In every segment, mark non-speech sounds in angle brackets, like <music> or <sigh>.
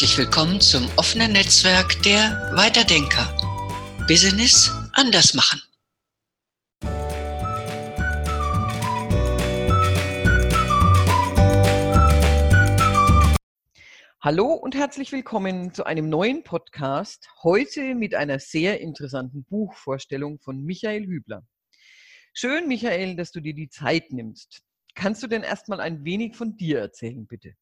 Herzlich willkommen zum offenen Netzwerk der Weiterdenker. Business anders machen. Hallo und herzlich willkommen zu einem neuen Podcast. Heute mit einer sehr interessanten Buchvorstellung von Michael Hübler. Schön, Michael, dass du dir die Zeit nimmst. Kannst du denn erstmal ein wenig von dir erzählen, bitte?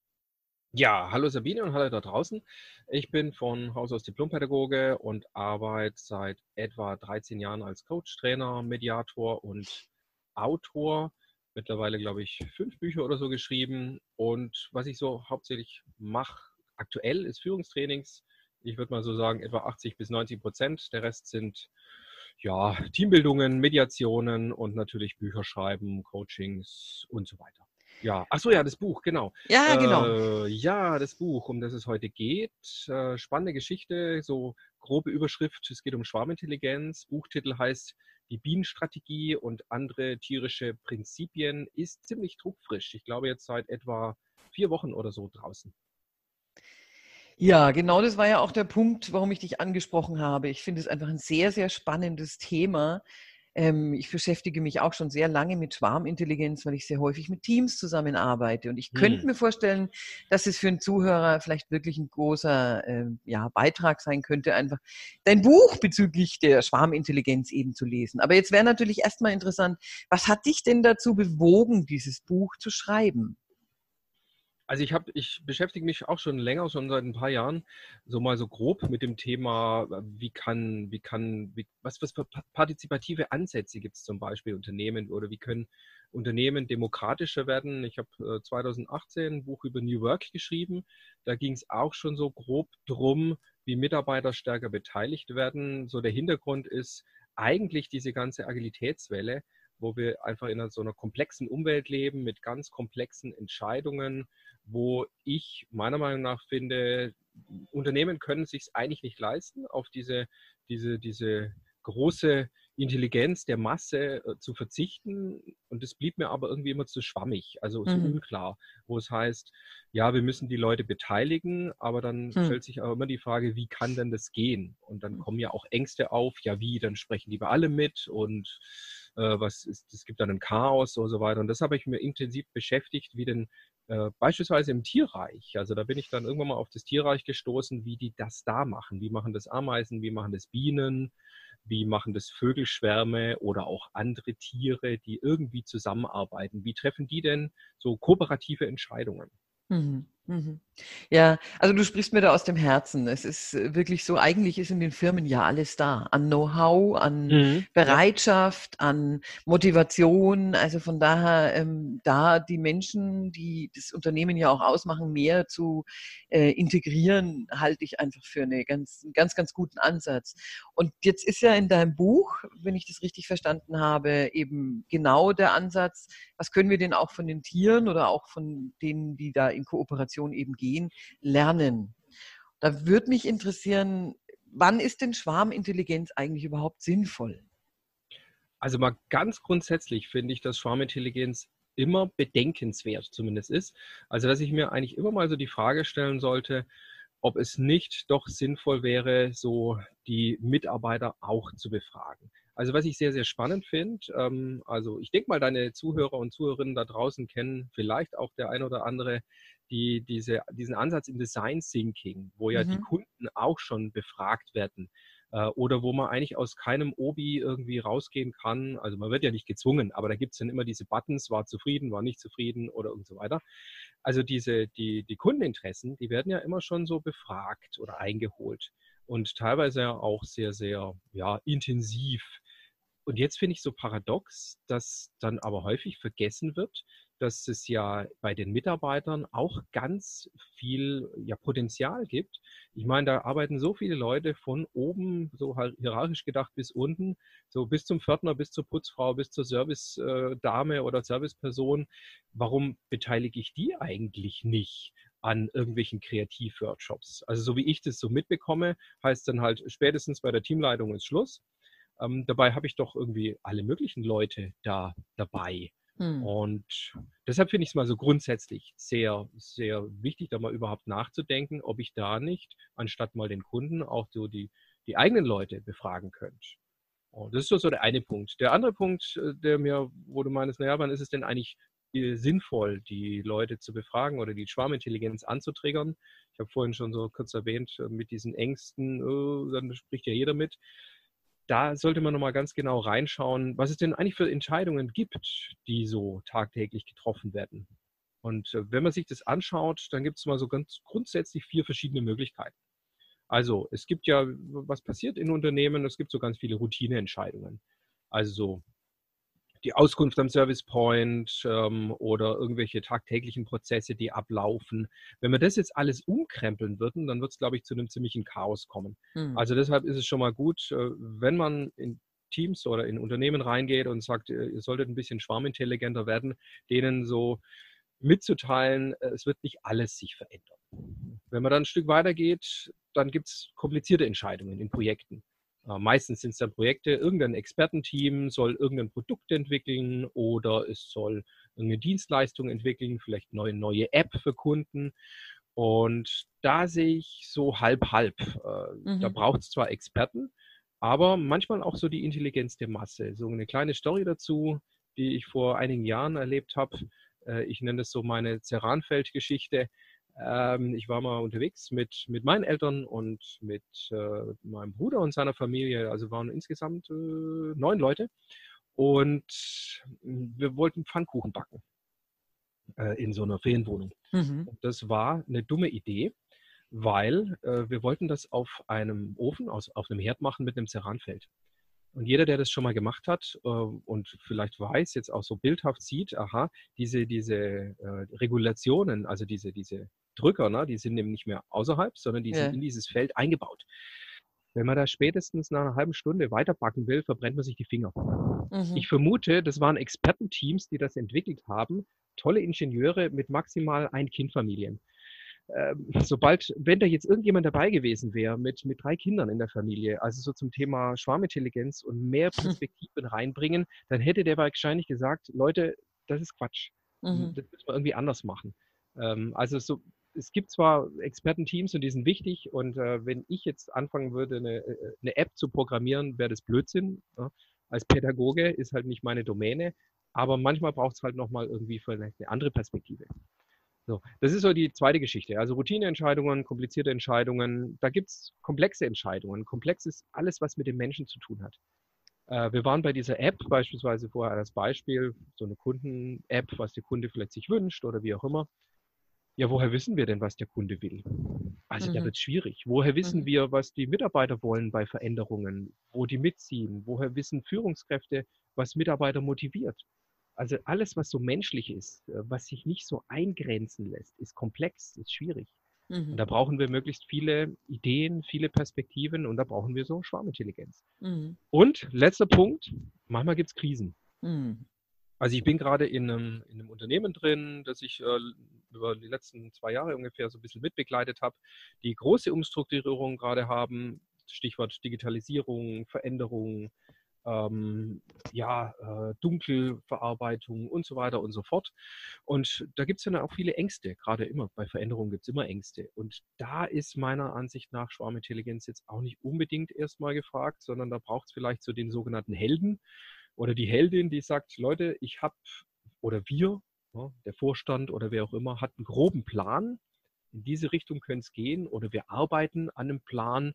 Ja, hallo Sabine und hallo da draußen. Ich bin von Haus aus Diplompädagoge und arbeite seit etwa 13 Jahren als Coach, Trainer, Mediator und Autor. Mittlerweile, glaube ich, fünf Bücher oder so geschrieben. Und was ich so hauptsächlich mache, aktuell ist Führungstrainings. Ich würde mal so sagen, etwa 80 bis 90 Prozent. Der Rest sind ja, Teambildungen, Mediationen und natürlich Bücher schreiben, Coachings und so weiter. Ja, ach so, ja, das Buch, genau. Ja, genau. Äh, ja, das Buch, um das es heute geht. Äh, spannende Geschichte, so grobe Überschrift. Es geht um Schwarmintelligenz. Buchtitel heißt Die Bienenstrategie und andere tierische Prinzipien. Ist ziemlich druckfrisch. Ich glaube jetzt seit etwa vier Wochen oder so draußen. Ja, genau das war ja auch der Punkt, warum ich dich angesprochen habe. Ich finde es einfach ein sehr, sehr spannendes Thema. Ähm, ich beschäftige mich auch schon sehr lange mit Schwarmintelligenz, weil ich sehr häufig mit Teams zusammenarbeite. Und ich hm. könnte mir vorstellen, dass es für einen Zuhörer vielleicht wirklich ein großer äh, ja, Beitrag sein könnte, einfach dein Buch bezüglich der Schwarmintelligenz eben zu lesen. Aber jetzt wäre natürlich erstmal interessant, was hat dich denn dazu bewogen, dieses Buch zu schreiben? Also ich habe, ich beschäftige mich auch schon länger, schon seit ein paar Jahren, so mal so grob mit dem Thema, wie kann, wie kann, wie, was, für partizipative Ansätze gibt es zum Beispiel Unternehmen oder wie können Unternehmen demokratischer werden. Ich habe äh, 2018 ein Buch über New Work geschrieben. Da ging es auch schon so grob drum, wie Mitarbeiter stärker beteiligt werden. So der Hintergrund ist eigentlich diese ganze Agilitätswelle, wo wir einfach in so einer komplexen Umwelt leben mit ganz komplexen Entscheidungen wo ich meiner Meinung nach finde, Unternehmen können es sich eigentlich nicht leisten, auf diese, diese, diese große Intelligenz der Masse äh, zu verzichten. Und es blieb mir aber irgendwie immer zu schwammig, also zu mhm. unklar, wo es heißt, ja, wir müssen die Leute beteiligen, aber dann mhm. stellt sich auch immer die Frage, wie kann denn das gehen? Und dann kommen ja auch Ängste auf, ja wie, dann sprechen die bei alle mit und äh, was ist, es gibt dann ein Chaos und so weiter. Und das habe ich mir intensiv beschäftigt, wie denn äh, beispielsweise im Tierreich, also da bin ich dann irgendwann mal auf das Tierreich gestoßen, wie die das da machen. Wie machen das Ameisen, wie machen das Bienen, wie machen das Vögelschwärme oder auch andere Tiere, die irgendwie zusammenarbeiten. Wie treffen die denn so kooperative Entscheidungen? Mhm. Mhm. Ja, also du sprichst mir da aus dem Herzen. Es ist äh, wirklich so, eigentlich ist in den Firmen ja alles da. An Know-how, an mhm. Bereitschaft, an Motivation. Also von daher, ähm, da die Menschen, die das Unternehmen ja auch ausmachen, mehr zu äh, integrieren, halte ich einfach für eine ganz, einen ganz, ganz guten Ansatz. Und jetzt ist ja in deinem Buch, wenn ich das richtig verstanden habe, eben genau der Ansatz, was können wir denn auch von den Tieren oder auch von denen, die da in Kooperation Kommunikation eben gehen, lernen. Da würde mich interessieren, wann ist denn Schwarmintelligenz eigentlich überhaupt sinnvoll? Also mal ganz grundsätzlich finde ich, dass Schwarmintelligenz immer bedenkenswert zumindest ist. Also dass ich mir eigentlich immer mal so die Frage stellen sollte, ob es nicht doch sinnvoll wäre, so die Mitarbeiter auch zu befragen. Also was ich sehr, sehr spannend finde, ähm, also ich denke mal, deine Zuhörer und Zuhörerinnen da draußen kennen vielleicht auch der ein oder andere die, diese, diesen Ansatz im Design Thinking, wo ja mhm. die Kunden auch schon befragt werden äh, oder wo man eigentlich aus keinem Obi irgendwie rausgehen kann. Also man wird ja nicht gezwungen, aber da gibt es dann immer diese Buttons, war zufrieden, war nicht zufrieden oder und so weiter. Also diese, die, die Kundeninteressen, die werden ja immer schon so befragt oder eingeholt und teilweise auch sehr, sehr ja, intensiv. Und jetzt finde ich so paradox, dass dann aber häufig vergessen wird, dass es ja bei den Mitarbeitern auch ganz viel ja, Potenzial gibt. Ich meine, da arbeiten so viele Leute von oben, so hierarchisch gedacht, bis unten, so bis zum Pförtner, bis zur Putzfrau, bis zur Service-Dame äh, oder Serviceperson. Warum beteilige ich die eigentlich nicht? an irgendwelchen Kreativworkshops. Also so wie ich das so mitbekomme, heißt dann halt spätestens bei der Teamleitung ist Schluss. Ähm, dabei habe ich doch irgendwie alle möglichen Leute da dabei. Hm. Und deshalb finde ich es mal so grundsätzlich sehr, sehr wichtig, da mal überhaupt nachzudenken, ob ich da nicht, anstatt mal den Kunden, auch so die, die eigenen Leute befragen könnte. Und das ist so, so der eine Punkt. Der andere Punkt, äh, der mir, wo du meinst, naja, wann ist es denn eigentlich äh, sinnvoll, die Leute zu befragen oder die Schwarmintelligenz anzutriggern? Ich habe vorhin schon so kurz erwähnt, äh, mit diesen Ängsten, oh, dann spricht ja jeder mit da sollte man nochmal ganz genau reinschauen, was es denn eigentlich für Entscheidungen gibt, die so tagtäglich getroffen werden. Und äh, wenn man sich das anschaut, dann gibt es mal so ganz grundsätzlich vier verschiedene Möglichkeiten. Also es gibt ja, was passiert in Unternehmen, es gibt so ganz viele Routineentscheidungen. Also so die Auskunft am Service Point ähm, oder irgendwelche tagtäglichen Prozesse, die ablaufen. Wenn wir das jetzt alles umkrempeln würden, dann wird es, glaube ich, zu einem ziemlichen Chaos kommen. Mhm. Also deshalb ist es schon mal gut, äh, wenn man in Teams oder in Unternehmen reingeht und sagt, äh, ihr solltet ein bisschen schwarmintelligenter werden, denen so mitzuteilen, äh, es wird nicht alles sich verändern. Wenn man dann ein Stück weiter geht, dann gibt es komplizierte Entscheidungen in Projekten. Äh, meistens sind es dann Projekte, irgendein Expertenteam soll irgendein Produkt entwickeln oder es soll irgendeine Dienstleistung entwickeln, vielleicht eine neue, neue App für Kunden. Und da sehe ich so halb-halb. Äh, mhm. Da braucht es zwar Experten, aber manchmal auch so die Intelligenz der Masse. So eine kleine Story dazu, die ich vor einigen Jahren erlebt habe. Äh, ich nenne das so meine Ceranfeld-Geschichte. Ähm, ich war mal unterwegs mit, mit meinen Eltern und mit äh, meinem Bruder und seiner Familie. Also waren insgesamt äh, neun Leute. Und wir wollten Pfannkuchen backen äh, in so einer Ferienwohnung. Mhm. Das war eine dumme Idee, weil äh, wir wollten das auf einem Ofen, aus, auf einem Herd machen mit einem Ceranfeld. Und jeder, der das schon mal gemacht hat äh, und vielleicht weiß, jetzt auch so bildhaft sieht, aha, diese, diese äh, Regulationen, also diese, diese Drücker, ne, die sind nämlich nicht mehr außerhalb, sondern die ja. sind in dieses Feld eingebaut. Wenn man da spätestens nach einer halben Stunde weiterbacken will, verbrennt man sich die Finger. Mhm. Ich vermute, das waren Expertenteams, die das entwickelt haben, tolle Ingenieure mit maximal ein Kindfamilien. Ähm, sobald, wenn da jetzt irgendjemand dabei gewesen wäre mit, mit drei Kindern in der Familie, also so zum Thema Schwarmintelligenz und mehr <laughs> Perspektiven reinbringen, dann hätte der wahrscheinlich gesagt, Leute, das ist Quatsch. Mhm. Das müssen wir irgendwie anders machen. Ähm, also so, es gibt zwar Expertenteams und die sind wichtig und äh, wenn ich jetzt anfangen würde, eine, äh, eine App zu programmieren, wäre das Blödsinn. Ja? Als Pädagoge ist halt nicht meine Domäne, aber manchmal braucht es halt nochmal irgendwie vielleicht eine andere Perspektive. So, das ist so die zweite Geschichte. Also Routineentscheidungen, komplizierte Entscheidungen. Da gibt es komplexe Entscheidungen. Komplex ist alles, was mit dem Menschen zu tun hat. Äh, wir waren bei dieser App beispielsweise vorher als Beispiel, so eine Kunden-App, was der Kunde vielleicht sich wünscht oder wie auch immer. Ja, woher wissen wir denn, was der Kunde will? Also mhm. da wird es schwierig. Woher wissen mhm. wir, was die Mitarbeiter wollen bei Veränderungen, wo die mitziehen? Woher wissen Führungskräfte, was Mitarbeiter motiviert? Also alles, was so menschlich ist, äh, was sich nicht so eingrenzen lässt, ist komplex, ist schwierig. Mhm. Und da brauchen wir möglichst viele Ideen, viele Perspektiven und da brauchen wir so Schwarmintelligenz. Mhm. Und letzter Punkt, manchmal gibt es Krisen. Also ich bin gerade in einem, in einem, Unternehmen drin, das ich äh, über die letzten zwei Jahre ungefähr so ein bisschen mitbegleitet habe, die große Umstrukturierung gerade haben, Stichwort Digitalisierung, Veränderung, ähm, ja, äh, Dunkelverarbeitung und so weiter und so fort. Und da gibt es ja auch viele Ängste, gerade immer. Bei Veränderungen gibt es immer Ängste. Und da ist meiner Ansicht nach Schwarmintelligenz jetzt auch nicht unbedingt erstmal gefragt, sondern da braucht es vielleicht so den sogenannten Helden oder die Heldin, die sagt, Leute, ich habe oder wir, ja, der Vorstand oder wer auch immer, hat einen groben Plan. In diese Richtung könnte es gehen oder wir arbeiten an einem Plan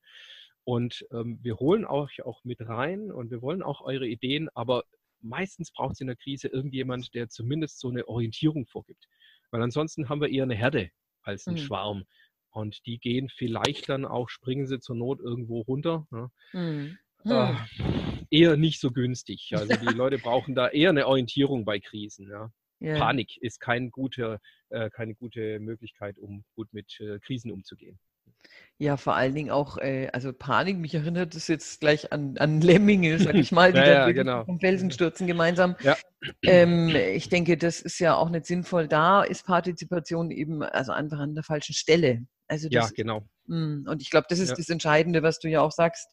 und ähm, wir holen euch auch mit rein und wir wollen auch eure Ideen, aber meistens braucht es in der Krise irgendjemand, der zumindest so eine Orientierung vorgibt. Weil ansonsten haben wir eher eine Herde als einen mhm. Schwarm. Und die gehen vielleicht dann auch, springen sie zur Not irgendwo runter. Ne? Mhm. Äh, eher nicht so günstig. <laughs> Also die Leute brauchen da eher eine Orientierung bei Krisen. Ja? Yeah. Panik ist kein guter, äh, keine gute Möglichkeit, um gut mit äh, Krisen umzugehen. Ja, vor allen Dingen auch, äh, also Panik, mich erinnert das jetzt gleich an, an Lemminge, sag ich mal, <laughs> die ja, da ja, genau. vom Felsen stürzen gemeinsam. Ja. Ähm, ich denke, das ist ja auch nicht sinnvoll. Da ist Partizipation eben also einfach an der falschen Stelle. Also ja, genau. Mm, und ich glaube, das ist ja. das Entscheidende, was du ja auch sagst,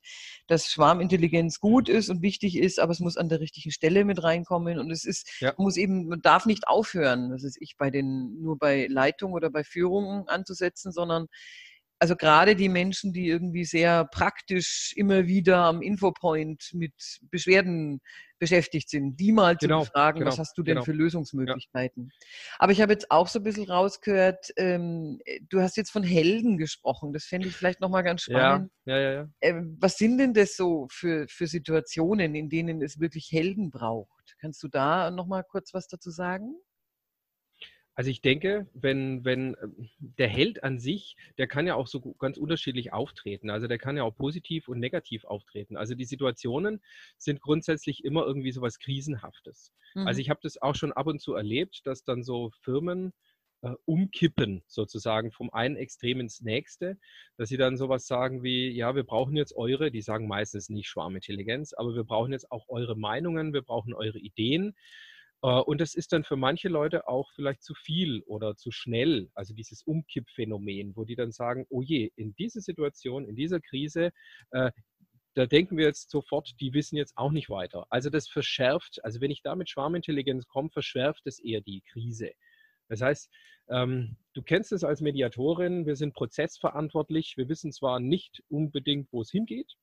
dass Schwarmintelligenz gut ist und wichtig ist, aber es muss an der richtigen Stelle mit reinkommen und es ist, ja. muss eben, man darf nicht aufhören, das ist ich bei den, nur bei Leitung oder bei Führungen anzusetzen, sondern also gerade die Menschen, die irgendwie sehr praktisch immer wieder am Infopoint mit Beschwerden beschäftigt sind, die mal genau, zu befragen, genau, was hast du denn genau. für Lösungsmöglichkeiten. Ja. Aber ich habe jetzt auch so ein bisschen rausgehört, ähm, du hast jetzt von Helden gesprochen, das fände ich vielleicht nochmal ganz spannend. Ja, ja, ja, ähm, was sind denn das so für, für Situationen, in denen es wirklich Helden braucht? Kannst du da nochmal kurz was dazu sagen? Also ich denke, wenn, wenn ähm, der Held an sich, der kann ja auch so ganz unterschiedlich auftreten. Also der kann ja auch positiv und negativ auftreten. Also die Situationen sind grundsätzlich immer irgendwie so was Krisenhaftes. Also mhm. Also ich habe das auch schon ab und zu erlebt, dass dann so Firmen äh, umkippen, sozusagen vom einen Extrem ins nächste, dass sie dann sowas sagen wie, ja, wir brauchen jetzt eure, die sagen meistens nicht Schwarmintelligenz, aber wir brauchen jetzt auch eure Meinungen, wir brauchen eure Ideen. Äh, und das ist dann für manche Leute auch vielleicht zu viel oder zu schnell, also dieses Umkippphänomen, wo die dann sagen, oh je, in dieser Situation, in dieser Krise, äh, da denken wir jetzt sofort, die wissen jetzt auch nicht weiter. Also das verschärft, also wenn ich da mit Schwarmintelligenz komme, verschärft es eher die Krise. Das heißt, ähm, du kennst es als Mediatorin, wir sind prozessverantwortlich, wir wissen zwar nicht unbedingt, wo es hingeht,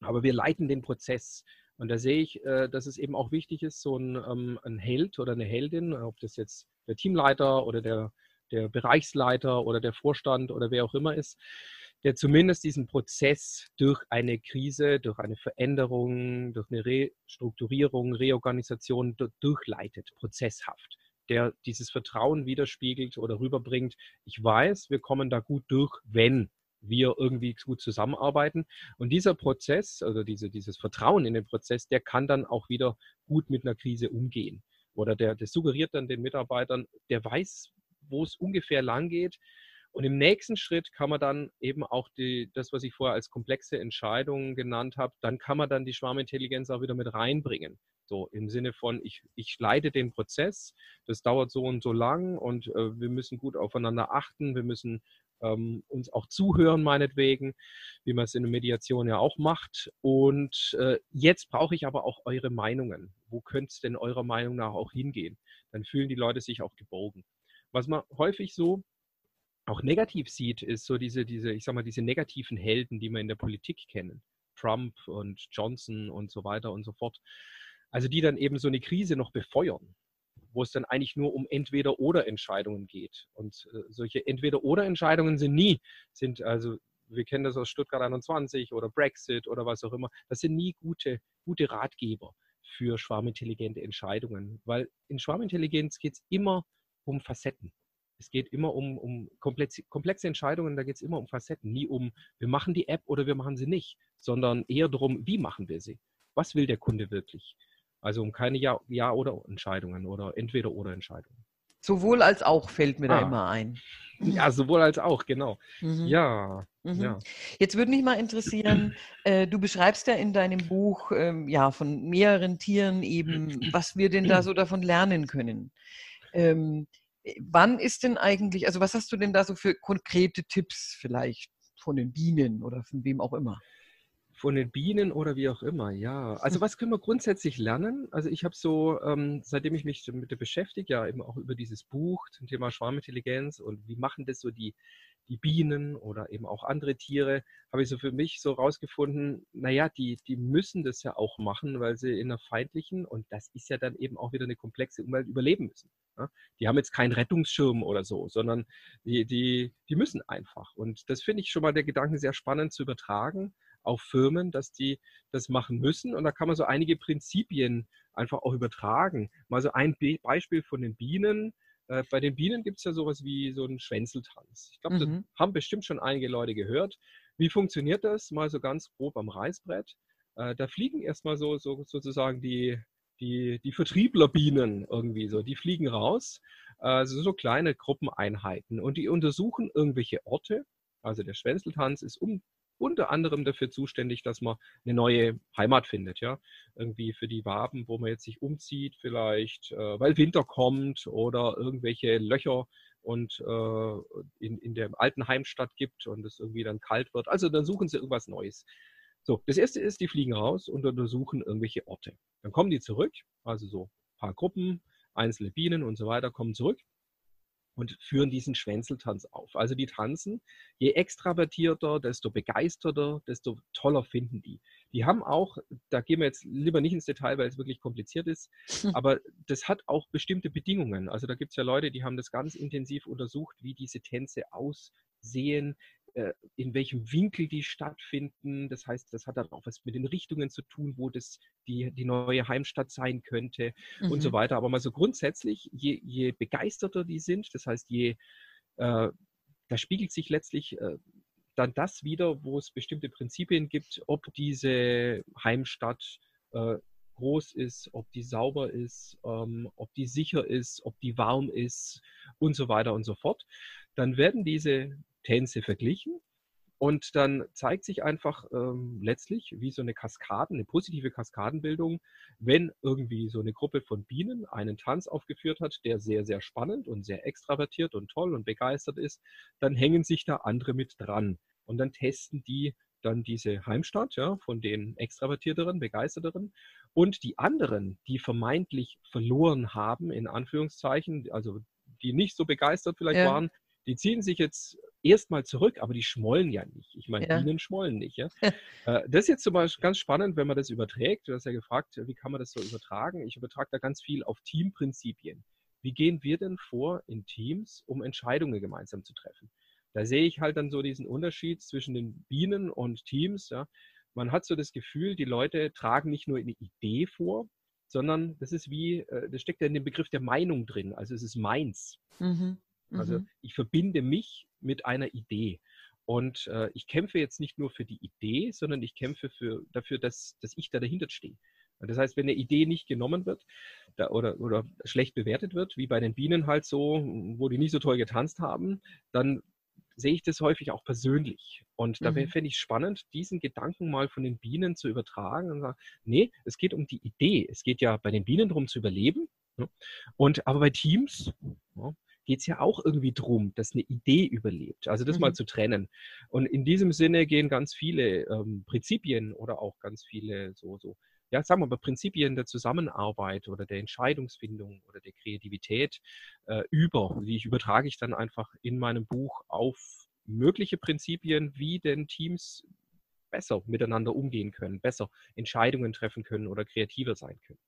aber wir leiten den Prozess. Und da sehe ich, äh, dass es eben auch wichtig ist, so ein, ähm, ein Held oder eine Heldin, ob das jetzt der Teamleiter oder der, der Bereichsleiter oder der Vorstand oder wer auch immer ist, der zumindest diesen Prozess durch eine Krise, durch eine Veränderung, durch eine Restrukturierung, Reorganisation durchleitet, prozesshaft, der dieses Vertrauen widerspiegelt oder rüberbringt. Ich weiß, wir kommen da gut durch, wenn wir irgendwie gut zusammenarbeiten. Und dieser Prozess, also diese, dieses Vertrauen in den Prozess, der kann dann auch wieder gut mit einer Krise umgehen. Oder der, der suggeriert dann den Mitarbeitern, der weiß, wo es ungefähr lang geht. Und im nächsten Schritt kann man dann eben auch die, das, was ich vorher als komplexe Entscheidungen genannt habe, dann kann man dann die Schwarmintelligenz auch wieder mit reinbringen. So im Sinne von, ich, ich leite den Prozess, das dauert so und so lang und äh, wir müssen gut aufeinander achten, wir müssen ähm, uns auch zuhören, meinetwegen, wie man es in der Mediation ja auch macht. Und äh, jetzt brauche ich aber auch eure Meinungen. Wo könnte es denn eurer Meinung nach auch hingehen? Dann fühlen die Leute sich auch geborgen. Was man häufig so auch negativ sieht, ist so diese, diese, ich sag mal, diese negativen Helden, die wir in der Politik kennen. Trump und Johnson und so weiter und so fort. Also die dann eben so eine Krise noch befeuern wo es dann eigentlich nur um Entweder-Oder-Entscheidungen geht. Und äh, solche Entweder-Oder-Entscheidungen sind nie, sind also, wir kennen das aus Stuttgart 21 oder Brexit oder was auch immer, das sind nie gute, gute Ratgeber für schwarmintelligente Entscheidungen, weil in Schwarmintelligenz geht es immer um Facetten. Es geht immer um, um komplexe, komplexe Entscheidungen, da geht es immer um Facetten, nie um, wir machen die App oder wir machen sie nicht, sondern eher darum, wie machen wir sie? Was will der Kunde wirklich? Also um keine Ja-, ja oder Entscheidungen oder Entweder-Oder-Entscheidungen. Sowohl als auch fällt mir ah. da immer ein. Ja, sowohl als auch, genau. Mhm. Ja, mhm. ja. Jetzt würde mich mal interessieren, äh, du beschreibst ja in deinem Buch ähm, ja von mehreren Tieren eben, was wir denn da so davon lernen können. Ähm, wann ist denn eigentlich, also was hast du denn da so für konkrete Tipps vielleicht von den Bienen oder von wem auch immer? Von den Bienen oder wie auch immer, ja. Also was können wir grundsätzlich lernen? Also ich habe so, ähm, seitdem ich mich damit beschäftige, ja eben auch über dieses Buch zum Thema Schwarmintelligenz und wie machen das so die, die Bienen oder eben auch andere Tiere, habe ich so für mich so rausgefunden, naja, die, die müssen das ja auch machen, weil sie in einer feindlichen, und das ist ja dann eben auch wieder eine komplexe Umwelt, überleben müssen. Ja? Die haben jetzt keinen Rettungsschirm oder so, sondern die, die, die müssen einfach. Und das finde ich schon mal der Gedanke sehr spannend zu übertragen auf Firmen, dass die das machen müssen. Und da kann man so einige Prinzipien einfach auch übertragen. Mal so ein Be Beispiel von den Bienen. Äh, bei den Bienen gibt es ja sowas wie so einen Schwänzeltanz. Ich glaube, mhm. das haben bestimmt schon einige Leute gehört. Wie funktioniert das? Mal so ganz grob am Reißbrett. Äh, da fliegen erstmal so, so sozusagen die, die, die Vertrieblerbienen irgendwie so. Die fliegen raus. Also so kleine Gruppeneinheiten. Und die untersuchen irgendwelche Orte. Also der Schwänzeltanz ist um unter anderem dafür zuständig, dass man eine neue Heimat findet, ja. Irgendwie für die Waben, wo man jetzt sich umzieht, vielleicht, äh, weil Winter kommt oder irgendwelche Löcher und äh, in, in der alten Heimstadt gibt und es irgendwie dann kalt wird. Also dann suchen sie irgendwas Neues. So, das erste ist, die fliegen raus und untersuchen irgendwelche Orte. Dann kommen die zurück, also so ein paar Gruppen, einzelne Bienen und so weiter kommen zurück und führen diesen Schwänzeltanz auf. Also die tanzen, je extravertierter, desto begeisterter, desto toller finden die. Die haben auch, da gehen wir jetzt lieber nicht ins Detail, weil es wirklich kompliziert ist, aber das hat auch bestimmte Bedingungen. Also da gibt es ja Leute, die haben das ganz intensiv untersucht, wie diese Tänze aussehen, in welchem Winkel die stattfinden. Das heißt, das hat dann auch was mit den Richtungen zu tun, wo das die, die neue Heimstatt sein könnte mhm. und so mhm. weiter. Aber mal so grundsätzlich, je, je begeisterter die sind, das heißt, je äh, da spiegelt sich letztlich äh, dann das wieder, wo es bestimmte Prinzipien gibt, ob diese Heimstatt äh, groß ist, ob die sauber ist, ähm, ob die sicher ist, ob die warm ist und so weiter und so fort. Dann werden diese Tänze verglichen. Und dann zeigt sich einfach ähm, letztlich wie so eine Kaskaden, eine positive Kaskadenbildung, wenn irgendwie so eine Gruppe von Bienen einen Tanz aufgeführt hat, der sehr, sehr spannend und sehr extravertiert und toll und begeistert ist, dann hängen sich da andere mit dran. Und dann testen die dann diese Heimstatt ja, von den extravertierteren, begeisterteren. Und die anderen, die vermeintlich verloren haben, in Anführungszeichen, also die nicht so begeistert vielleicht ja. waren, die ziehen sich jetzt erstmal zurück, aber die schmollen ja nicht. Ich meine, ja. Bienen schmollen nicht. <laughs> Ja? Äh, das ist jetzt zum Beispiel ganz spannend, wenn man das überträgt. Du hast ja gefragt, wie kann man das so übertragen? Ich übertrage da ganz viel auf Teamprinzipien. Wie gehen wir denn vor in Teams, um Entscheidungen gemeinsam zu treffen? Da sehe ich halt dann so diesen Unterschied zwischen den Bienen und Teams. Ja? Man hat so das Gefühl, die Leute tragen nicht nur eine Idee vor, sondern das ist wie, äh, das steckt ja in dem Begriff der Meinung drin. Also es ist meins. Mhm. Also mhm. ich verbinde mich mit einer Idee. Und äh, ich kämpfe jetzt nicht nur für die Idee, sondern ich kämpfe für, dafür, dass, dass ich da dahinter stehe. Das heißt, wenn eine Idee nicht genommen wird da, oder, oder schlecht bewertet wird, wie bei den Bienen halt so, wo die nicht so toll getanzt haben, dann sehe ich das häufig auch persönlich. Und da mhm. fände ich spannend, diesen Gedanken mal von den Bienen zu übertragen und sagen, nee, es geht um die Idee. Es geht ja bei den Bienen darum zu überleben. Ne? Und aber bei Teams, ja, geht es ja auch irgendwie drum, dass eine Idee überlebt. Also das mhm. mal zu trennen. Und in diesem Sinne gehen ganz viele ähm, Prinzipien oder auch ganz viele so, so, ja, sagen wir mal, Prinzipien der Zusammenarbeit oder der Entscheidungsfindung oder der Kreativität äh, über. Die übertrage ich dann einfach in meinem Buch auf mögliche Prinzipien, wie denn Teams besser miteinander umgehen können, besser Entscheidungen treffen können oder kreativer sein können.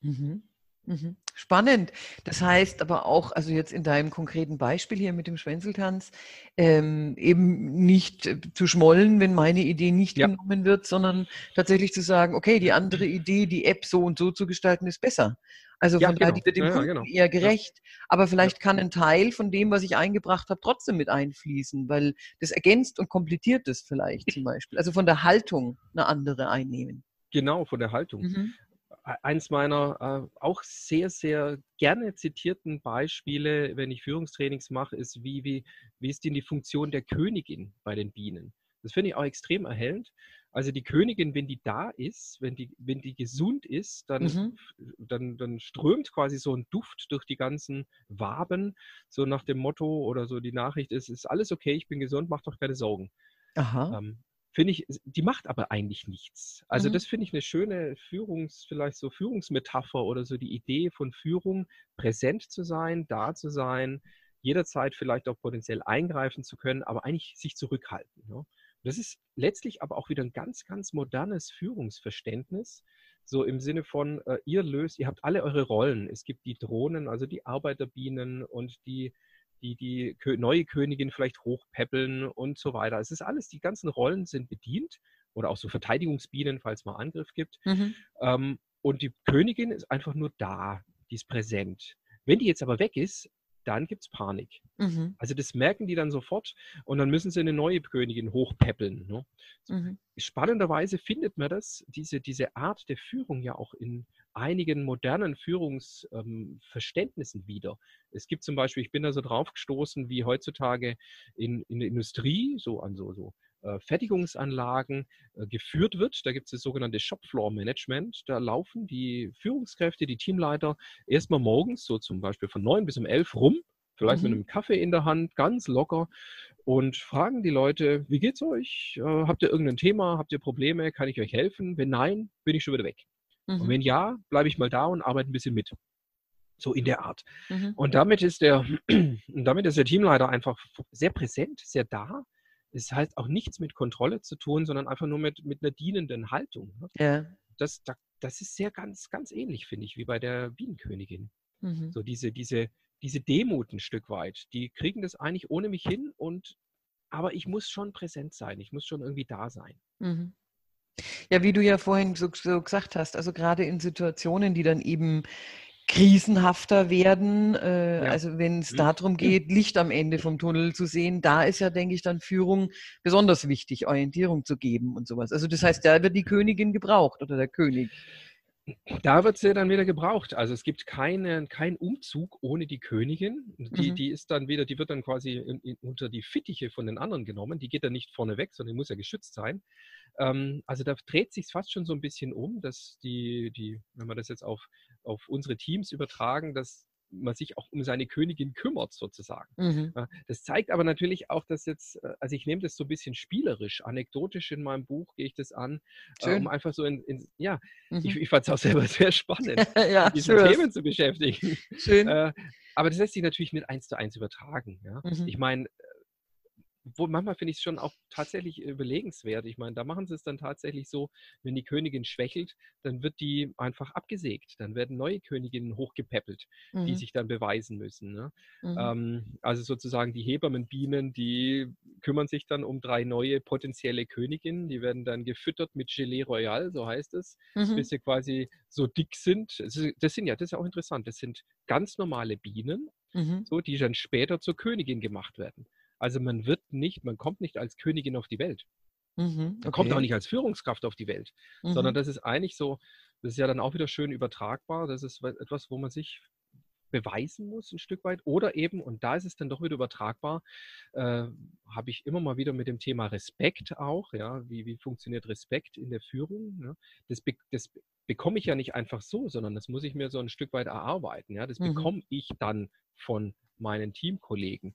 Mhm. Mhm. Spannend. Das heißt aber auch, also jetzt in deinem konkreten Beispiel hier mit dem Schwänzeltanz, ähm, eben nicht äh, zu schmollen, wenn meine Idee nicht ja. genommen wird, sondern tatsächlich zu sagen, okay, die andere Idee, die App so und so zu gestalten, ist besser. Also ja, von genau. daher, die dem ja, Kunden genau. eher gerecht. Aber vielleicht kann ein Teil von dem, was ich eingebracht habe, trotzdem mit einfließen, weil das ergänzt und komplettiert es vielleicht zum Beispiel. Also von der Haltung eine andere einnehmen. Genau, von der Haltung. Mhm eins meiner äh, auch sehr, sehr gerne zitierten Beispiele, wenn ich Führungstrainings mache, ist, wie, wie, wie ist denn die Funktion der Königin bei den Bienen? Das finde ich auch extrem erhellend. Also die Königin, wenn die da ist, wenn die, wenn die gesund ist, dann, mhm. dann, dann strömt quasi so ein Duft durch die ganzen Waben, so nach dem Motto oder so die Nachricht ist, ist alles okay, ich bin gesund, mach doch keine Sorgen. Aha. Ähm, finde ich, die macht aber eigentlich nichts. Also mhm. das finde ich eine schöne Führungs, vielleicht so Führungsmetapher oder so die Idee von Führung, präsent zu sein, da zu sein, jederzeit vielleicht auch potenziell eingreifen zu können, aber eigentlich sich zurückhalten. Ne? Das ist letztlich aber auch wieder ein ganz, ganz modernes Führungsverständnis. So im Sinne von, äh, ihr löst, ihr habt alle eure Rollen. Es gibt die Drohnen, also die Arbeiterbienen und die die die neue Königin vielleicht hochpäppeln und so weiter. Es ist alles, die ganzen Rollen sind bedient oder auch so Verteidigungsbienen, falls mal Angriff gibt. Mhm. Ähm, und die Königin ist einfach nur da, die ist präsent. Wenn die jetzt aber weg ist, dann gibt es Panik. Mhm. Also das merken die dann sofort und dann müssen sie eine neue Königin hochpäppeln. Ne? Mhm. Spannenderweise findet man das, diese, diese Art der Führung ja auch in einigen modernen Führungsverständnissen ähm, wieder. Es gibt zum Beispiel, ich bin da so drauf gestoßen, wie heutzutage in, in der Industrie, so an so, so äh, Fertigungsanlagen äh, geführt wird. Da gibt es das sogenannte Shopfloor-Management. Da laufen die Führungskräfte, die Teamleiter erstmal morgens, so zum Beispiel von 9 bis um 11 rum, vielleicht mhm. mit einem Kaffee in der Hand, ganz locker und fragen die Leute, wie geht's euch? Äh, habt ihr irgendein Thema? Habt ihr Probleme? Kann ich euch helfen? Wenn nein, bin ich schon wieder weg. Mhm. Und wenn ja, bleibe ich mal da und arbeite ein bisschen mit. So in der Art. Mhm. Und damit ist der, <clears throat> damit ist der Teamleiter einfach sehr präsent, sehr da. Es heißt auch nichts mit Kontrolle zu tun, sondern einfach nur mit, mit einer dienenden Haltung. Ne? Ja. Das, das ist sehr ganz, ganz ähnlich, finde ich, wie bei der Bienenkönigin. Mhm. So diese, diese, diese Demut ein Stück weit. Die kriegen das eigentlich ohne mich hin und aber ich muss schon präsent sein, ich muss schon irgendwie da sein. Mhm. Ja, wie du ja vorhin so, so, gesagt hast, also gerade in Situationen, die dann eben krisenhafter werden. Äh, ja. Also wenn es mhm. darum geht, Licht am Ende vom Tunnel zu sehen, da ist ja, denke ich, dann Führung besonders wichtig, Orientierung zu geben und sowas. Also das heißt, da wird die Königin gebraucht oder der König. Da wird sie dann wieder gebraucht. Also es gibt keinen kein Umzug ohne die Königin. Die, mhm. die ist dann wieder, die wird dann quasi in, in, unter die Fittiche von den anderen genommen. Die geht dann nicht vorne weg, sondern die muss ja geschützt sein. Ähm, also da dreht sich fast schon so ein bisschen um, dass die, die, wenn wir das jetzt auf, auf unsere Teams übertragen, dass man sich auch um seine Königin kümmert, sozusagen. Mhm. Das zeigt aber natürlich auch, dass jetzt, äh, also ich nehme das so ein bisschen spielerisch, anekdotisch in meinem Buch gehe ich das an, äh, schön. um einfach so in, in ja, mhm. ich, ich fand es auch selber <laughs> sehr spannend, <laughs> ja, mit diesen Themen zu beschäftigen. Schön. Äh, aber das lässt sich natürlich nicht eins zu eins übertragen. Ja? Mhm. Ich meine, wo manchmal finde ich es schon auch tatsächlich überlegenswert. Ich meine, da machen sie es dann tatsächlich so, wenn die Königin schwächelt, dann wird die einfach abgesägt. Dann werden neue Königinnen hochgepäppelt, mhm. die sich dann beweisen müssen. Ne? Mhm. Ähm, also sozusagen die Hebammenbienen, die kümmern sich dann um drei neue potenzielle Königinnen. Die werden dann gefüttert mit Gelee Royal, so heißt es, mhm. bis sie quasi so dick sind. Das sind ja, das ist ja auch interessant. Das sind ganz normale Bienen, mhm. so, die dann später zur Königin gemacht werden. Also man wird nicht, man kommt nicht als Königin auf die Welt. Mhm, okay. Man kommt auch nicht als Führungskraft auf die Welt, mhm. sondern das ist eigentlich so, das ist ja dann auch wieder schön übertragbar. Das ist etwas, wo man sich beweisen muss, ein Stück weit. Oder eben, und da ist es dann doch wieder übertragbar, äh, habe ich immer mal wieder mit dem Thema Respekt auch, ja, wie, wie funktioniert Respekt in der Führung? Ne? Das, be das bekomme ich ja nicht einfach so, sondern das muss ich mir so ein Stück weit erarbeiten. Ja? Das mhm. bekomme ich dann von meinen Teamkollegen.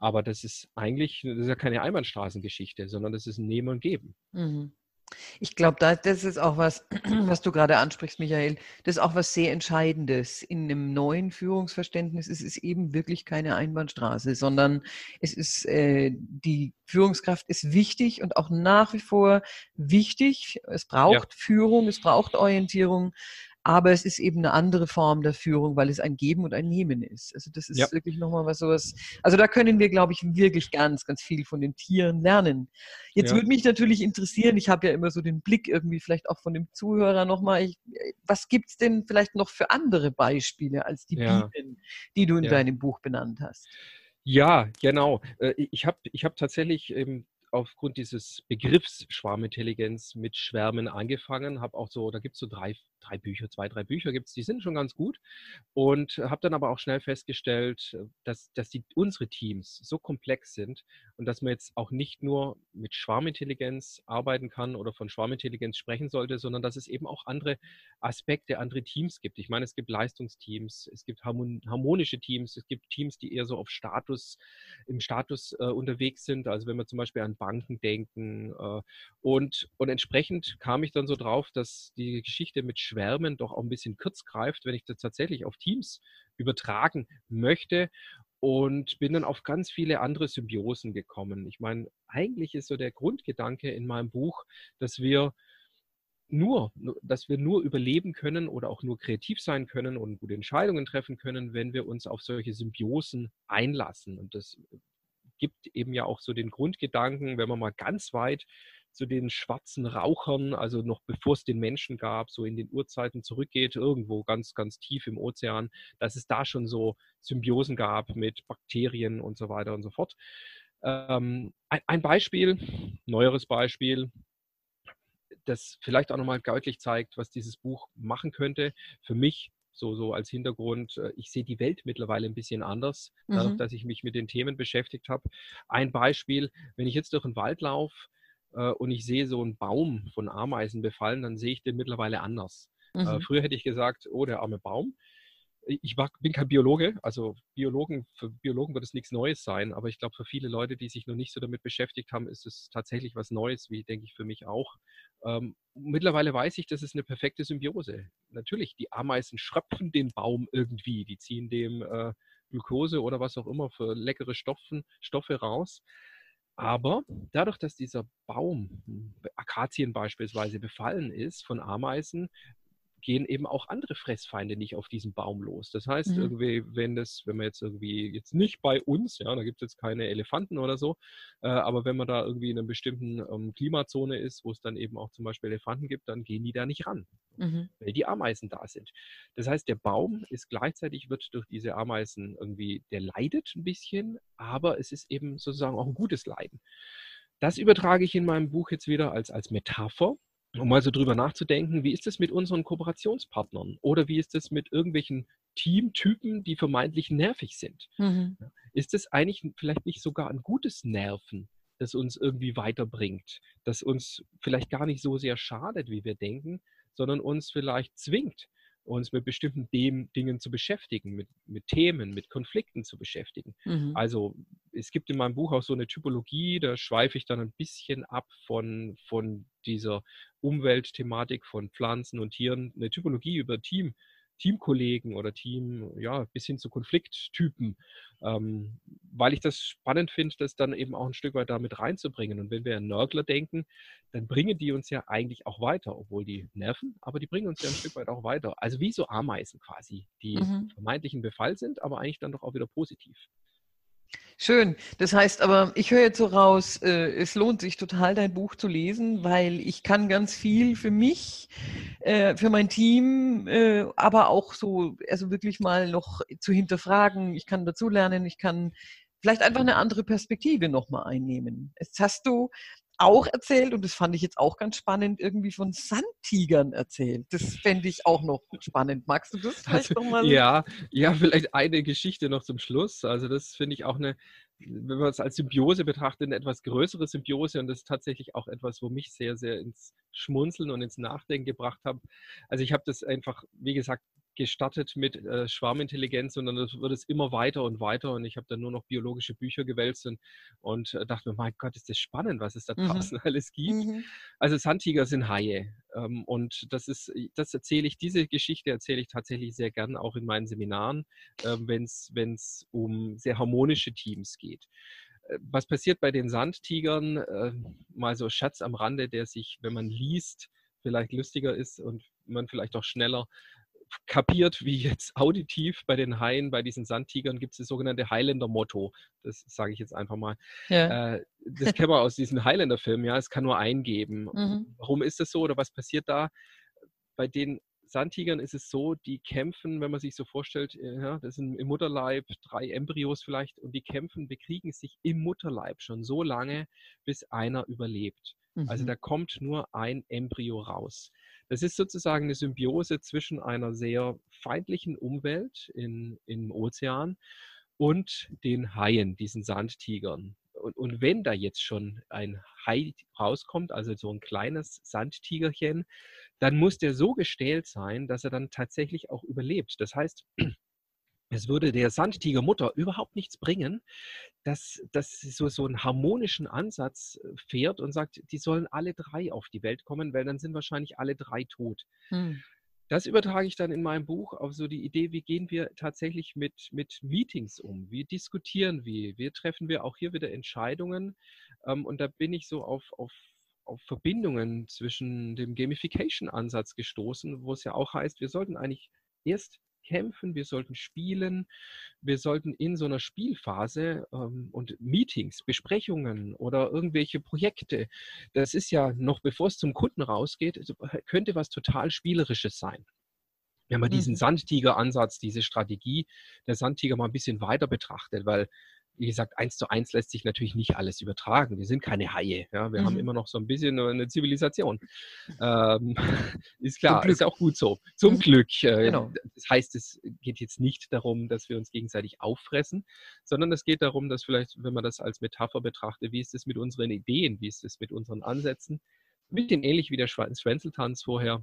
Aber das ist eigentlich, das ist ja keine Einbahnstraßengeschichte, sondern das ist ein Nehmen und Geben. Mhm. Ich glaube, das ist auch was, <clears throat> was du gerade ansprichst, Michael. Das ist auch was sehr Entscheidendes. In einem neuen Führungsverständnis ist es eben wirklich keine Einbahnstraße, sondern es ist, äh, die Führungskraft ist wichtig und auch nach wie vor wichtig. Es braucht ja. Führung, es braucht Orientierung, aber es ist eben eine andere Form der Führung, weil es ein Geben und ein Nehmen ist. Also das ist ja. wirklich nochmal was sowas. Also da können wir, glaube ich, wirklich ganz, ganz viel von den Tieren lernen. Jetzt ja. würde mich natürlich interessieren, ich habe ja immer so den Blick irgendwie vielleicht auch von dem Zuhörer nochmal, ich, was gibt es denn vielleicht noch für andere Beispiele als die ja. Bienen, die du in deinem Buch benannt hast? Ja, genau. Äh, ich habe ich hab tatsächlich aufgrund dieses Begriffs Schwarmintelligenz mit Schwärmen angefangen, habe auch so, da gibt es so drei, drei Bücher, zwei, drei Bücher gibt es, die sind schon ganz gut und habe dann aber auch schnell festgestellt, dass, dass die, unsere Teams so komplex sind und dass man jetzt auch nicht nur mit Schwarmintelligenz arbeiten kann oder von Schwarmintelligenz sprechen sollte, sondern dass es eben auch andere Aspekte, andere Teams gibt. Ich meine, es gibt Leistungsteams, es gibt harmonische Teams, es gibt Teams, die eher so auf Status, im Status äh, unterwegs sind. Also wenn man zum Beispiel an Banken denken. Äh, und, und entsprechend kam ich dann so drauf, dass die Geschichte mit Schwärmen doch auch ein bisschen kurz greift, wenn ich das tatsächlich auf Teams übertragen möchte und bin dann auf ganz viele andere Symbiosen gekommen. Ich meine, eigentlich ist so der Grundgedanke in meinem Buch, dass wir nur, dass wir nur überleben können oder auch nur kreativ sein können und gute Entscheidungen treffen können, wenn wir uns auf solche Symbiosen einlassen. Und das gibt eben ja auch so den Grundgedanken, wenn man mal ganz weit zu den schwarzen Rauchern, also noch bevor es den Menschen gab, so in den Urzeiten zurückgeht, irgendwo ganz, ganz tief im Ozean, dass es da schon so Symbiosen gab mit Bakterien und so weiter und so fort. Ähm, ein, ein Beispiel, neueres Beispiel, das vielleicht auch nochmal deutlich zeigt, was dieses Buch machen könnte. Für mich so, so als Hintergrund, äh, ich sehe die Welt mittlerweile ein bisschen anders, mhm. dadurch, dass ich mich mit den Themen beschäftigt habe. Ein Beispiel, wenn ich jetzt durch den Wald laufe äh, und ich sehe so einen Baum von Ameisen befallen, dann sehe ich den mittlerweile anders. Äh, mhm. Äh, früher hätte ich gesagt, oh, der arme Baum. ich bin kein Biologe, also Biologen, für Biologen wird es nichts Neues sein, aber ich glaube, für viele Leute, die sich noch nicht so damit beschäftigt haben, ist es tatsächlich was Neues, wie denke ich für mich auch. Ähm, mittlerweile weiß ich, das ist eine perfekte Symbiose. Natürlich, die Ameisen schröpfen den Baum irgendwie, die ziehen dem äh, Glucose oder was auch immer für leckere Stoffen, Stoffe raus. Aber dadurch, dass dieser Baum, Akazien beispielsweise, befallen ist von Ameisen, gehen eben auch andere Fressfeinde nicht auf diesen Baum los. Das heißt, mhm. irgendwie, wenn das, wenn man jetzt irgendwie jetzt nicht bei uns, ja, da gibt es jetzt keine Elefanten oder so, äh, aber wenn man da irgendwie in einer bestimmten ähm, Klimazone ist, wo es dann eben auch zum Beispiel Elefanten gibt, dann gehen die da nicht ran, mhm. weil die Ameisen da sind. Das heißt, der Baum ist gleichzeitig, wird durch diese Ameisen irgendwie, der leidet ein bisschen, aber es ist eben sozusagen auch ein gutes Leiden. Das übertrage ich in meinem Buch jetzt wieder als, als Metapher um mal so drüber nachzudenken, wie ist es mit unseren Kooperationspartnern oder wie ist es mit irgendwelchen Teamtypen, die vermeintlich nervig sind? Mhm. Ist es eigentlich vielleicht nicht sogar ein gutes Nerven, das uns irgendwie weiterbringt, das uns vielleicht gar nicht so sehr schadet, wie wir denken, sondern uns vielleicht zwingt, uns mit bestimmten Dem Dingen zu beschäftigen, mit, mit Themen, mit Konflikten zu beschäftigen. Mhm. Also es gibt in meinem Buch auch so eine Typologie, da schweife ich dann ein bisschen ab von, von dieser Umweltthematik von Pflanzen und Tieren, eine Typologie über Team, Teamkollegen oder Team, ja, bis hin zu Konflikttypen, ähm, weil ich das spannend finde, das dann eben auch ein Stück weit damit reinzubringen. Und wenn wir an Nörgler denken, dann bringen die uns ja eigentlich auch weiter, obwohl die nerven, aber die bringen uns ja ein Stück weit auch weiter. Also wie so Ameisen quasi, die mhm. vermeintlichen Befall sind, aber eigentlich dann doch auch wieder positiv. Schön. Das heißt aber, ich höre jetzt so raus, äh, es lohnt sich total, dein Buch zu lesen, weil ich kann ganz viel für mich, äh, für mein Team, äh, aber auch so, also wirklich mal noch zu hinterfragen. Ich kann dazulernen, ich kann vielleicht einfach eine andere Perspektive nochmal einnehmen. Jetzt hast du auch erzählt, und das fand ich jetzt auch ganz spannend, irgendwie von Sandtigern erzählt. Das fände ich auch noch spannend. Magst du das vielleicht also, nochmal? Ja, ja, vielleicht eine Geschichte noch zum Schluss. Also das finde ich auch eine, wenn man es als Symbiose betrachtet, eine etwas größere Symbiose und das ist tatsächlich auch etwas, wo mich sehr, sehr ins Schmunzeln und ins Nachdenken gebracht hat. Also ich habe das einfach, wie gesagt, gestartet mit äh, Schwarmintelligenz, sondern das wird es immer weiter und weiter und ich habe dann nur noch biologische Bücher gewälzt und, und äh, dachte mir, mein Gott, ist das spannend, was es da mhm. draußen mhm. <laughs> alles gibt. Mhm. Also Sandtiger sind Haie ähm, und das ist, das erzähle ich, diese Geschichte erzähle ich tatsächlich sehr gern auch in meinen Seminaren, äh, wenn es um sehr harmonische Teams geht äh, was passiert bei den Sandtigern? Äh, mal so Schatz am Rande, der sich, wenn man liest, vielleicht lustiger ist und man vielleicht auch schneller kapiert, wie jetzt <laughs> auditiv bei den Haien, bei diesen Sandtigern gibt es das sogenannte Highlander-Motto. Das sage ich jetzt einfach mal. Ja. Äh, das kennen wir aus diesen Highlander-Filmen, ja, es kann nur eingeben. <laughs> Mhm. Warum ist das so oder was passiert da? Bei den Sandtigern ist es so, die kämpfen, wenn man sich so vorstellt, äh, ja, das sind im Mutterleib drei Embryos vielleicht und die kämpfen, bekriegen sich im Mutterleib schon so lange, bis einer überlebt. Also mhm. Also da kommt nur ein Embryo raus. Das ist sozusagen eine Symbiose zwischen einer sehr feindlichen Umwelt in, im Ozean und den Haien, diesen Sandtigern. Und, und, wenn da jetzt schon ein Hai rauskommt, also so ein kleines Sandtigerchen, dann muss der so gestählt sein, dass er dann tatsächlich auch überlebt. Das heißt, es würde der Sandtigermutter überhaupt nichts bringen, dass, dass sie so, so einen harmonischen Ansatz äh, fährt und sagt, die sollen alle drei auf die Welt kommen, weil dann sind wahrscheinlich alle drei tot. Hm. Das übertrage ich dann in meinem Buch auf so die Idee, wie gehen wir tatsächlich mit, mit Meetings um? Wie diskutieren wir? Wie treffen wir auch hier wieder Entscheidungen? Ähm, und da bin ich so auf, auf, auf Verbindungen zwischen dem Gamification-Ansatz gestoßen, wo es ja auch heißt, wir sollten eigentlich erst kämpfen, wir sollten spielen, wir sollten in so einer Spielphase ähm, und Meetings, Besprechungen oder irgendwelche Projekte, das ist ja noch bevor es zum Kunden rausgeht, also, könnte was total Spielerisches sein. Wenn man diesen mhm. Sandtiger-Ansatz, diese Strategie der Sandtiger mal ein bisschen weiter betrachtet, weil wie gesagt, eins zu eins lässt sich natürlich nicht alles übertragen. Wir sind keine Haie. Ja? Wir mhm. haben immer noch so ein bisschen eine Zivilisation. <laughs> Ähm, <laughs> ist klar, ist auch gut so. Zum mhm. Glück. Äh, genau. Das heißt, es geht jetzt nicht darum, dass wir uns gegenseitig auffressen, sondern es geht darum, dass vielleicht, wenn man das als Metapher betrachtet, wie ist es mit unseren Ideen, wie ist es mit unseren Ansätzen, ein bisschen ähnlich wie der Schwänzeltanz vorher.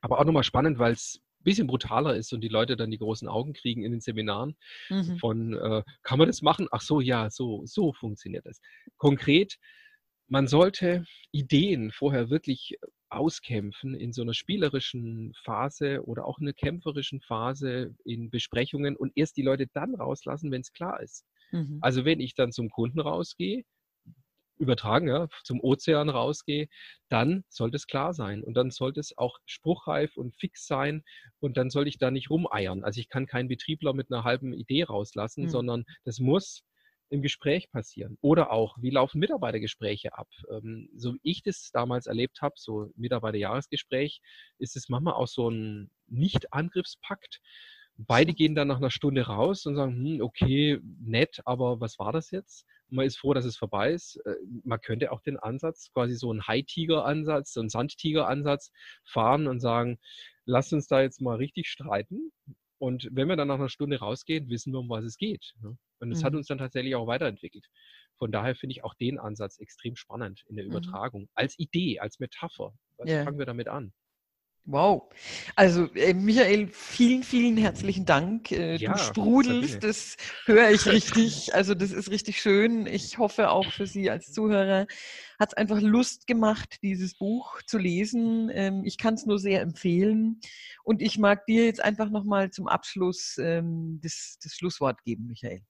Aber auch nochmal spannend, weil es bisschen brutaler ist und die Leute dann die großen Augen kriegen in den Seminaren mhm. von, äh, kann man das machen? Ach so, ja, so, so funktioniert das. Konkret, man sollte Ideen vorher wirklich auskämpfen in so einer spielerischen Phase oder auch in einer kämpferischen Phase in Besprechungen und erst die Leute dann rauslassen, wenn es klar ist. Mhm. Also wenn ich dann zum Kunden rausgehe, übertragen, ja, zum Ozean rausgehe, dann sollte es klar sein und dann sollte es auch spruchreif und fix sein und dann sollte ich da nicht rumeiern. Also ich kann keinen Betriebler mit einer halben Idee rauslassen, mhm. sondern das muss im Gespräch passieren. Oder auch, wie laufen Mitarbeitergespräche ab? Ähm, so wie ich das damals erlebt habe, so Mitarbeiterjahresgespräch, ist es manchmal auch so ein Nicht-Angriffspakt. Beide gehen dann nach einer Stunde raus und sagen, hm, okay, nett, aber was war das jetzt? Man ist froh, dass es vorbei ist. Äh, man könnte auch den Ansatz, quasi so einen High-Tiger-Ansatz, so einen Sandtiger-Ansatz fahren und sagen, lasst uns da jetzt mal richtig streiten. Und wenn wir dann nach einer Stunde rausgehen, wissen wir, um was es geht. Ne? Und es mhm. hat uns dann tatsächlich auch weiterentwickelt. Von daher finde ich auch den Ansatz extrem spannend in der mhm. Übertragung. Mhm. Als Idee, als Metapher. Was yeah. fangen wir damit an? Wow. Also äh, Michael, vielen, vielen herzlichen Dank. Äh, ja, du sprudelst, das höre ich richtig. Also das ist richtig schön. Ich hoffe auch für Sie als Zuhörer hat es einfach Lust gemacht, dieses Buch zu lesen. Ähm, ich kann es nur sehr empfehlen. Und ich mag dir jetzt einfach nochmal zum Abschluss ähm, das, das Schlusswort geben, Michael.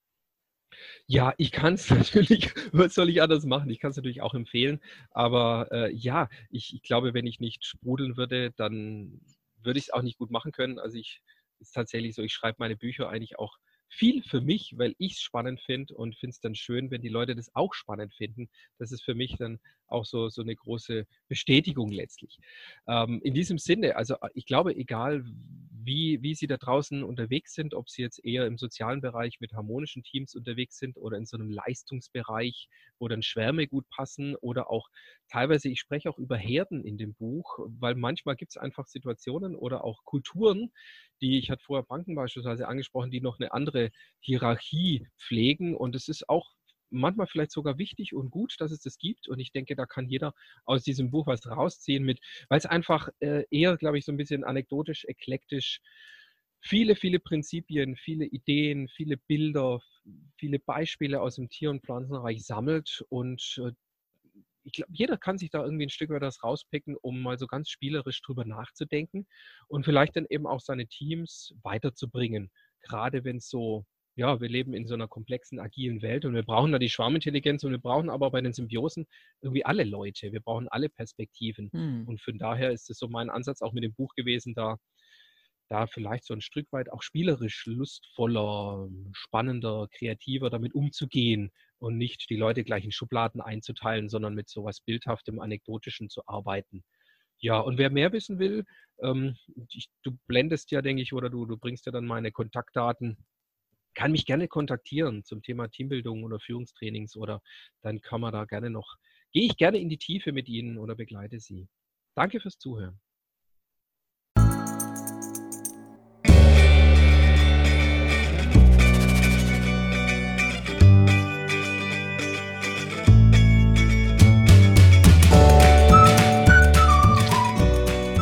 Ja, ich kann es <laughs> natürlich, was soll ich anders machen? Ich kann es natürlich auch empfehlen, aber äh, ja, ich, ich glaube, wenn ich nicht sprudeln würde, dann würde ich es auch nicht gut machen können. Also ich ist tatsächlich so, ich schreibe meine Bücher eigentlich auch viel für mich, weil ich es spannend finde und finde es dann schön, wenn die Leute das auch spannend finden. Das ist für mich dann auch so, so eine große Bestätigung letztlich. Ähm, in diesem Sinne, also äh, ich glaube, egal wie, wie Sie da draußen unterwegs sind, ob Sie jetzt eher im sozialen Bereich mit harmonischen Teams unterwegs sind oder in so einem Leistungsbereich, wo dann Schwärme gut passen oder auch teilweise, ich spreche auch über Herden in dem Buch, weil manchmal gibt es einfach Situationen oder auch Kulturen, die, ich hatte vorher Banken beispielsweise angesprochen, die noch eine andere Hierarchie pflegen und es ist auch manchmal vielleicht sogar wichtig und gut, dass es das gibt. Und ich denke, da kann jeder aus diesem Buch was rausziehen mit, weil es einfach äh, eher, glaube ich, so ein bisschen anekdotisch, eklektisch, viele, viele Prinzipien, viele Ideen, viele Bilder, viele Beispiele aus dem Tier- und Pflanzenreich sammelt und äh, ich glaube, jeder kann sich da irgendwie ein Stück weit das rauspicken, um mal so ganz spielerisch drüber nachzudenken und vielleicht dann eben auch seine Teams weiterzubringen. Gerade wenn es so ja, wir leben in so einer komplexen, agilen Welt und wir brauchen da die Schwarmintelligenz und wir brauchen aber bei den Symbiosen irgendwie alle Leute. Wir brauchen alle Perspektiven. Hm. Und von daher ist es so mein Ansatz auch mit dem Buch gewesen, da, da vielleicht so ein Stück weit auch spielerisch lustvoller, spannender, kreativer damit umzugehen und nicht die Leute gleich in Schubladen einzuteilen, sondern mit so was Bildhaftem, Anekdotischen zu arbeiten. Ja, und wer mehr wissen will, ähm, ich, du blendest ja, denke ich, oder du, du bringst ja dann meine Kontaktdaten kann mich gerne kontaktieren zum Thema Teambildung oder Führungstrainings oder dann kann man da gerne noch, gehe ich gerne in die Tiefe mit Ihnen oder begleite Sie. Danke fürs Zuhören.